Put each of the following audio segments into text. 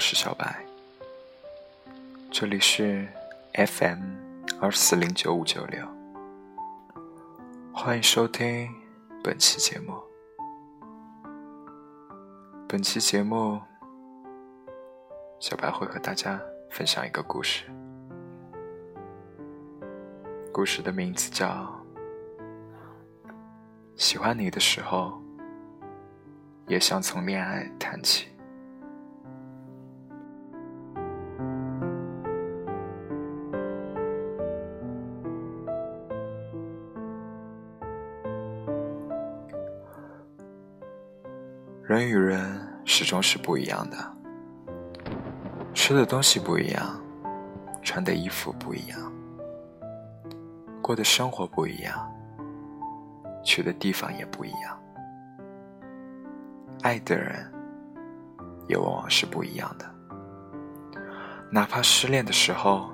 我是小白，这里是 FM 二四零九五九六，欢迎收听本期节目。本期节目，小白会和大家分享一个故事，故事的名字叫《喜欢你的时候》。也想从恋爱谈起。与人始终是不一样的，吃的东西不一样，穿的衣服不一样，过的生活不一样，去的地方也不一样。爱的人也往往是不一样的，哪怕失恋的时候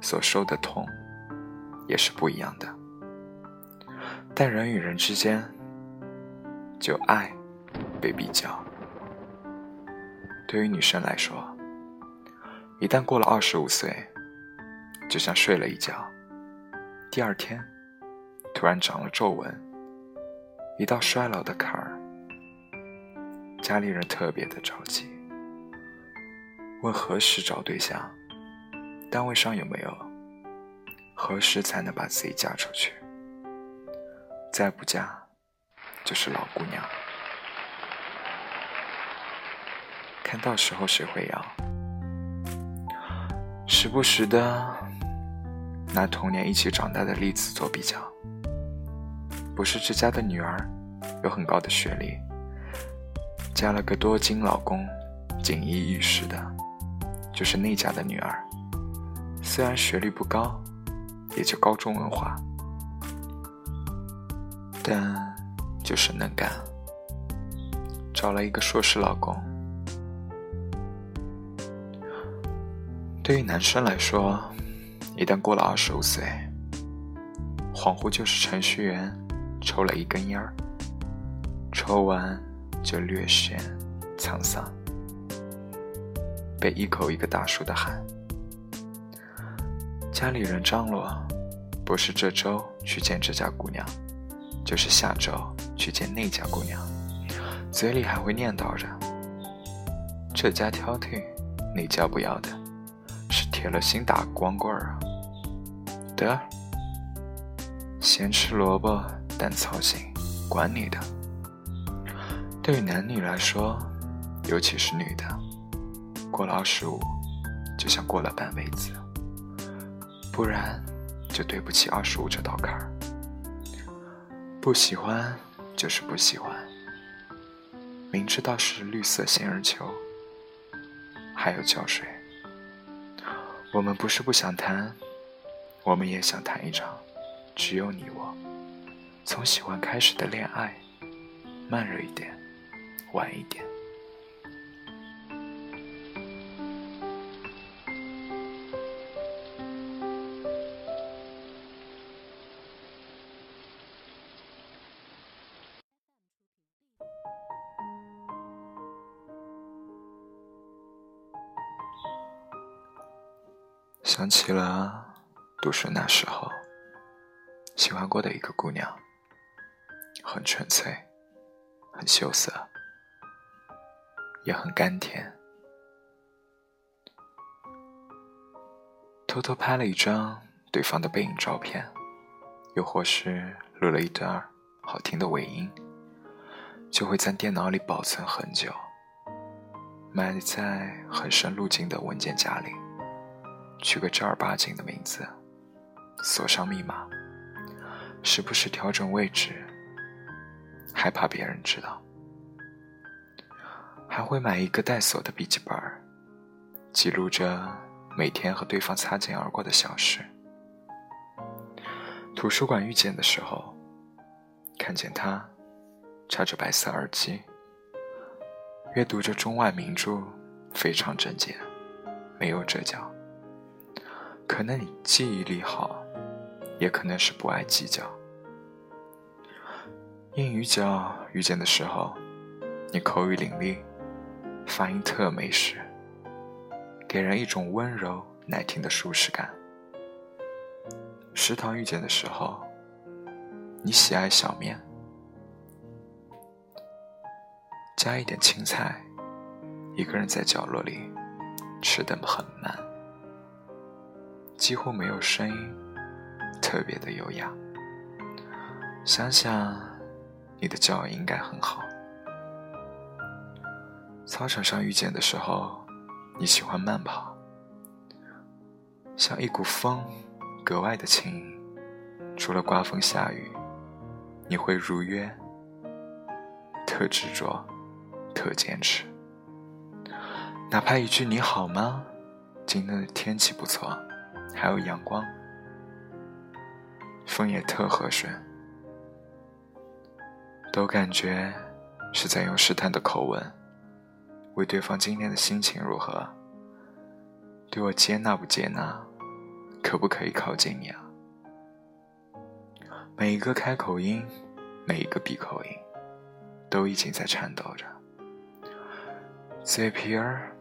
所受的痛也是不一样的。但人与人之间，就爱被比较。对于女生来说，一旦过了二十五岁，就像睡了一觉，第二天突然长了皱纹。一道衰老的坎儿，家里人特别的着急，问何时找对象，单位上有没有，何时才能把自己嫁出去？再不嫁，就是老姑娘，看到时候谁会要？时不时的拿童年一起长大的例子做比较。不是这家的女儿有很高的学历，嫁了个多金老公，锦衣玉食的；就是那家的女儿，虽然学历不高，也就高中文化，但就是能干，找了一个硕士老公。对于男生来说，一旦过了二十五岁，恍惚就是程序员。抽了一根烟儿，抽完就略显沧桑，被一口一个大叔的喊。家里人张罗，不是这周去见这家姑娘，就是下周去见那家姑娘，嘴里还会念叨着：这家挑剔，那家不要的，是铁了心打光棍儿啊！得，咸吃萝卜。淡操心，管你的。对于男女来说，尤其是女的，过了二十五，就像过了半辈子，不然就对不起二十五这道坎儿。不喜欢就是不喜欢，明知道是绿色仙人球，还有浇水。我们不是不想谈，我们也想谈一场，只有你我。从喜欢开始的恋爱，慢热一点，晚一点。想起了读书那时候，喜欢过的一个姑娘。很纯粹，很羞涩，也很甘甜。偷偷拍了一张对方的背影照片，又或是录了一段好听的尾音，就会在电脑里保存很久，埋在很深路径的文件夹里，取个正儿八经的名字，锁上密码，时不时调整位置。害怕别人知道，还会买一个带锁的笔记本，记录着每天和对方擦肩而过的小事。图书馆遇见的时候，看见他插着白色耳机，阅读着中外名著，非常整洁，没有折角。可能你记忆力好，也可能是不爱计较。英语角遇见的时候，你口语伶俐，发音特美时，给人一种温柔耐听的舒适感。食堂遇见的时候，你喜爱小面，加一点青菜，一个人在角落里吃得很慢，几乎没有声音，特别的优雅。想想你的教育应该很好。操场上遇见的时候，你喜欢慢跑，像一股风，格外的轻盈。除了刮风下雨，你会如约，特执着，特坚持。哪怕一句“你好吗”，今天的天气不错，还有阳光，风也特和顺，都感觉是在用试探的口吻。问对方今天的心情如何？对我接纳不接纳？可不可以靠近你啊？每一个开口音，每一个闭口音，都已经在颤抖着，嘴皮儿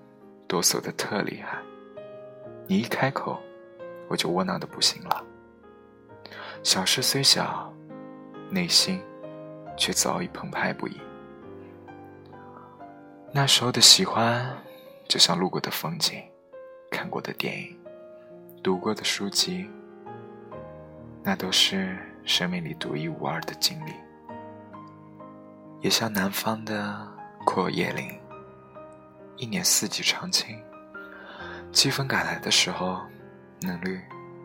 哆嗦的特厉害。你一开口，我就窝囊的不行了。小事虽小，内心却早已澎湃不已。那时候的喜欢，就像路过的风景，看过的电影，读过的书籍，那都是生命里独一无二的经历。也像南方的阔叶林，一年四季常青。季风赶来的时候，嫩绿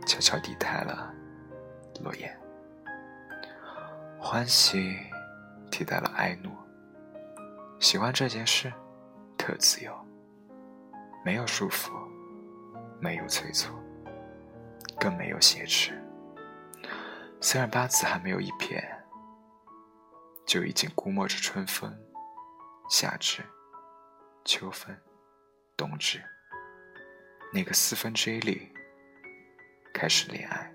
悄悄地抬了落叶，欢喜替代了哀怒。喜欢这件事，特自由，没有束缚，没有催促，更没有挟持。虽然八字还没有一撇，就已经估摸着春分、夏至、秋分、冬至那个四分之一里开始恋爱。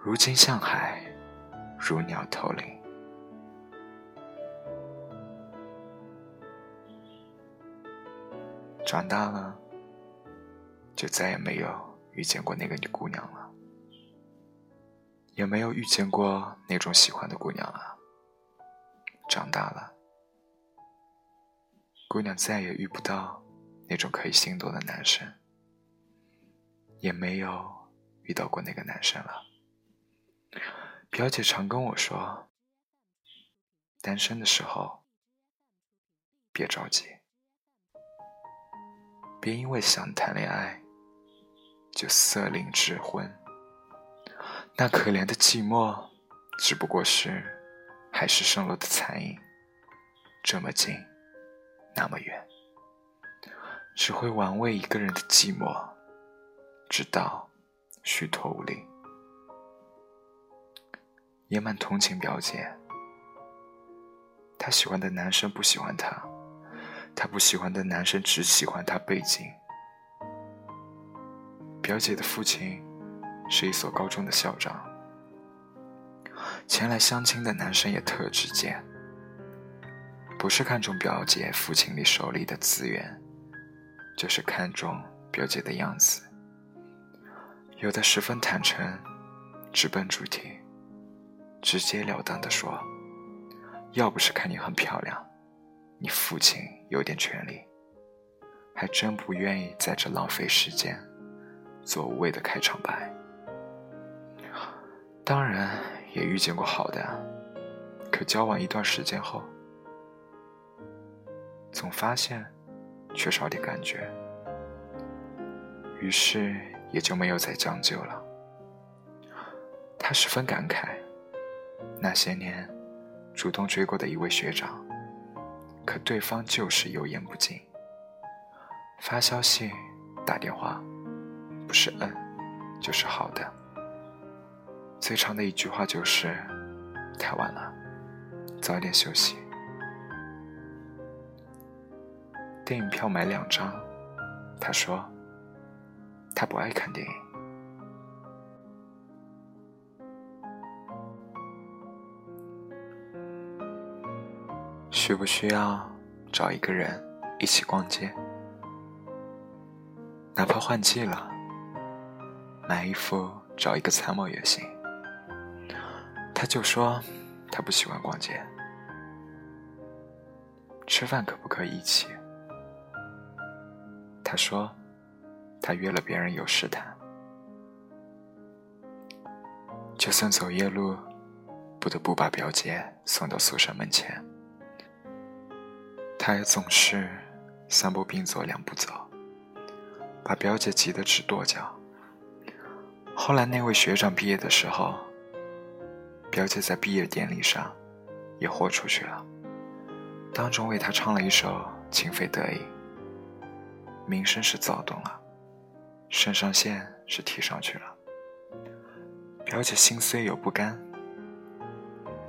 如今向海，如鸟投林。长大了，就再也没有遇见过那个女姑娘了，也没有遇见过那种喜欢的姑娘了。长大了，姑娘再也遇不到那种可以心动的男生，也没有遇到过那个男生了。表姐常跟我说，单身的时候别着急。别因为想谈恋爱，就色令智昏。那可怜的寂寞，只不过是海市蜃楼的残影。这么近，那么远，只会玩味一个人的寂寞，直到虚脱无力。也蛮同情表姐，她喜欢的男生不喜欢她。她不喜欢的男生只喜欢她背景。表姐的父亲是一所高中的校长，前来相亲的男生也特直接，不是看中表姐父亲里手里的资源，就是看中表姐的样子。有的十分坦诚，直奔主题，直截了当的说：“要不是看你很漂亮。”你父亲有点权利，还真不愿意在这浪费时间，做无谓的开场白。当然也遇见过好的，可交往一段时间后，总发现缺少点感觉，于是也就没有再将就了。他十分感慨，那些年主动追过的一位学长。可对方就是油盐不进，发消息、打电话，不是嗯，就是好的。最长的一句话就是“太晚了，早点休息”。电影票买两张，他说他不爱看电影。需不需要找一个人一起逛街？哪怕换季了，买衣服找一个参谋也行。他就说他不喜欢逛街。吃饭可不可以一起？他说他约了别人有事谈。就算走夜路，不得不把表姐送到宿舍门前，他也总是三步并作两步走，把表姐急得直跺脚。后来那位学长毕业的时候，表姐在毕业典礼上也豁出去了，当众为他唱了一首《情非得已》，名声是躁动了，肾上腺是提上去了。表姐心虽有不甘，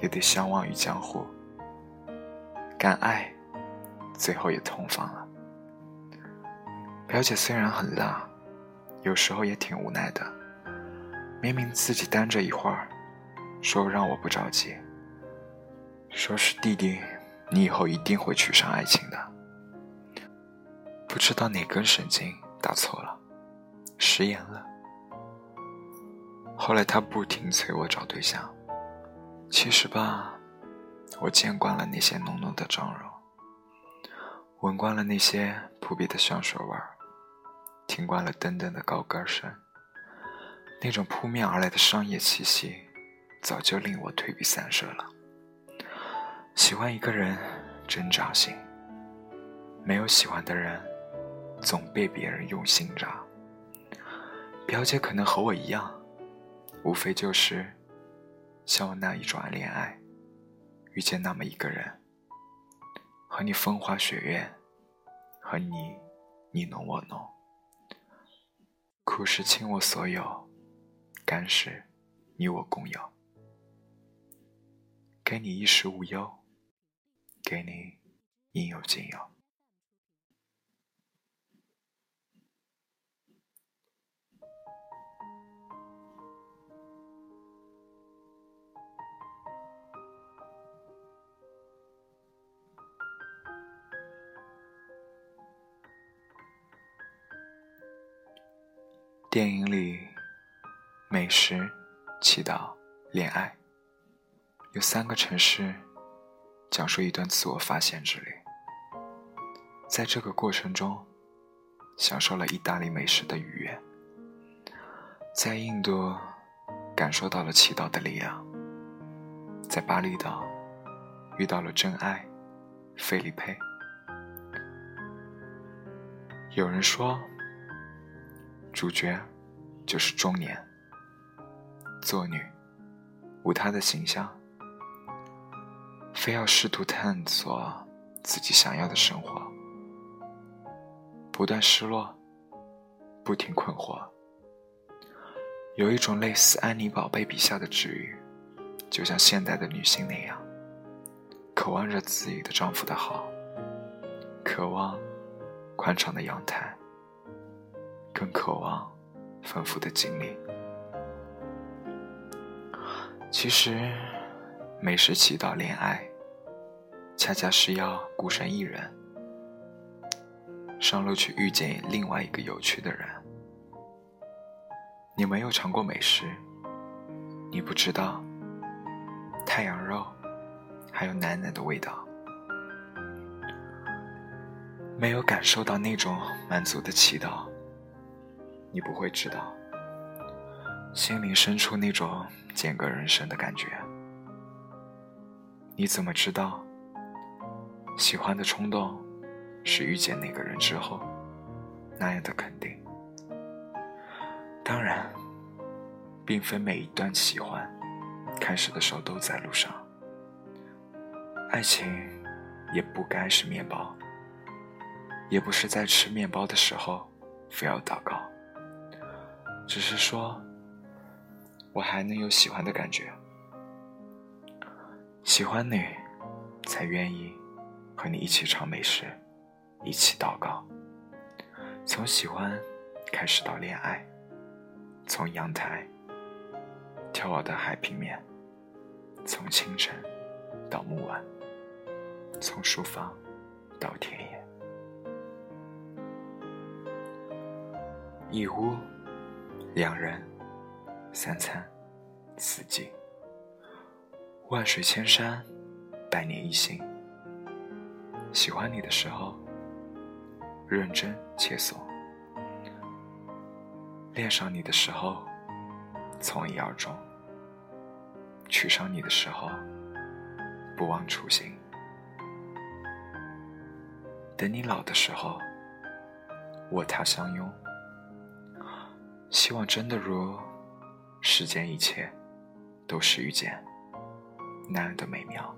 也得相忘于江湖。敢爱，最后也同房了。表姐虽然很辣，有时候也挺无奈的。明明自己单着一会儿，说让我不着急，说是弟弟，你以后一定会娶上爱情的。不知道哪根神经打错了，食言了。后来他不停催我找对象，其实吧，我见惯了那些浓浓的妆容，闻惯了那些扑鼻的香水味儿，听惯了噔噔的高跟声，那种扑面而来的商业气息，早就令我退避三舍了。喜欢一个人真扎心，没有喜欢的人，总被别人用心扎。表姐可能和我一样。无非就是像我那一桩恋爱，遇见那么一个人，和你风花雪月，和你你侬我侬，苦时倾我所有，甘时你我共有，给你衣食无忧，给你应有尽有。电影里，美食、祈祷、恋爱，有三个城市，讲述一段自我发现之旅。在这个过程中，享受了意大利美食的愉悦；在印度，感受到了祈祷的力量；在巴厘岛，遇到了真爱，菲利佩。有人说。主角就是中年作女，无他的形象，非要试图探索自己想要的生活，不断失落，不停困惑，有一种类似安妮宝贝笔下的治愈，就像现代的女性那样，渴望着自己的丈夫的好，渴望宽敞的阳台。更渴望丰富的经历。其实，美食、祈祷、恋爱，恰恰是要孤身一人上路去遇见另外一个有趣的人。你没有尝过美食，你不知道太阳肉还有奶奶的味道，没有感受到那种满足的祈祷。你不会知道，心灵深处那种间隔人生的感觉。你怎么知道，喜欢的冲动是遇见那个人之后那样的肯定？当然，并非每一段喜欢开始的时候都在路上。爱情也不该是面包，也不是在吃面包的时候非要祷告。只是说，我还能有喜欢的感觉，喜欢你，才愿意和你一起尝美食，一起祷告。从喜欢开始到恋爱，从阳台眺望到海平面，从清晨到暮晚，从书房到田野，一屋两人，三餐四季，万水千山，百年一心。喜欢你的时候，认真且怂；恋上你的时候，从一而终；娶上你的时候，不忘初心。等你老的时候，我他相拥。希望真的如世间一切都是遇见那样的美妙。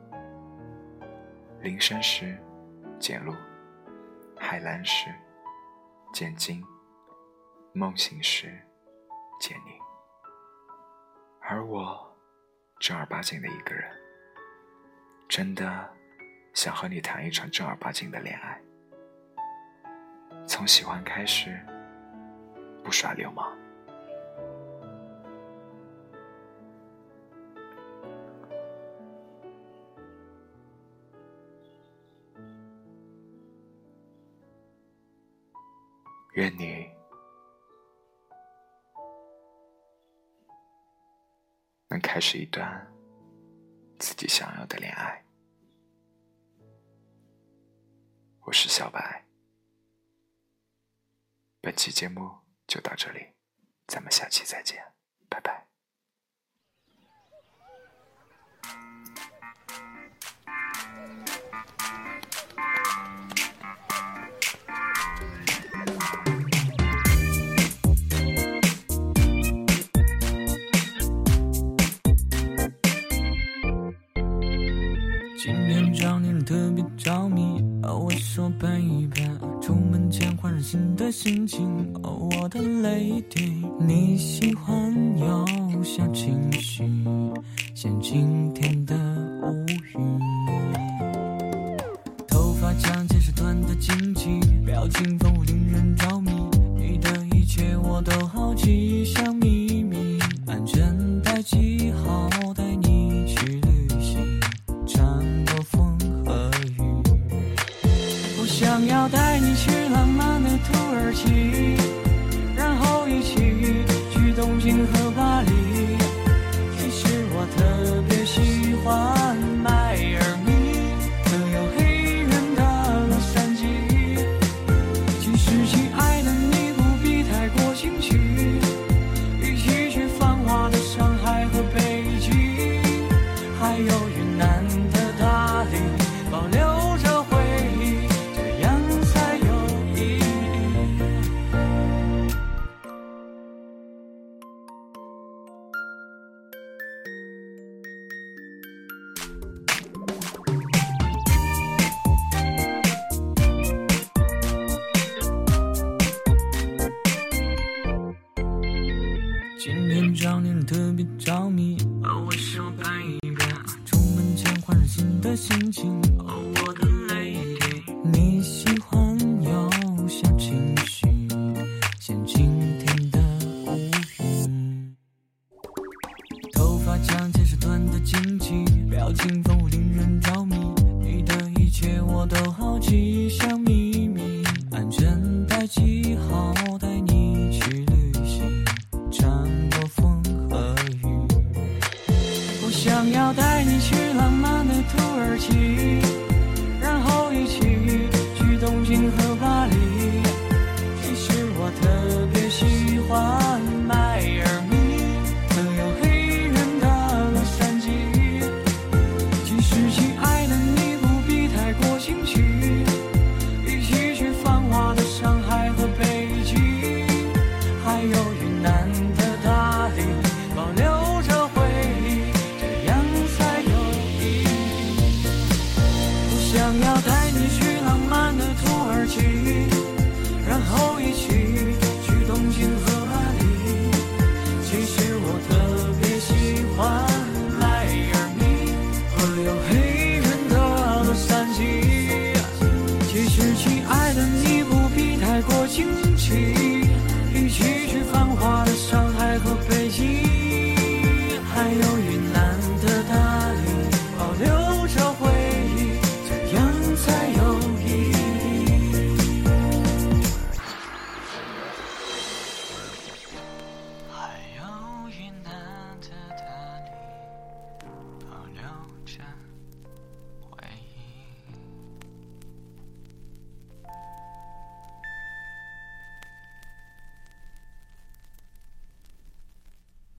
林深时。见鹿，海蓝时见鲸，梦醒时见你。而我正儿八经的一个人，真的想和你谈一场正儿八经的恋爱。从喜欢开始，不耍流氓。愿你能开始一段自己想要的恋爱。我是小白，本期节目就到这里，咱们下期再见，拜拜。今天妆点特别着迷，哦，我说 baby，，出门前换上新的心情，哦，我的 lady，你喜欢有小情绪，的心情，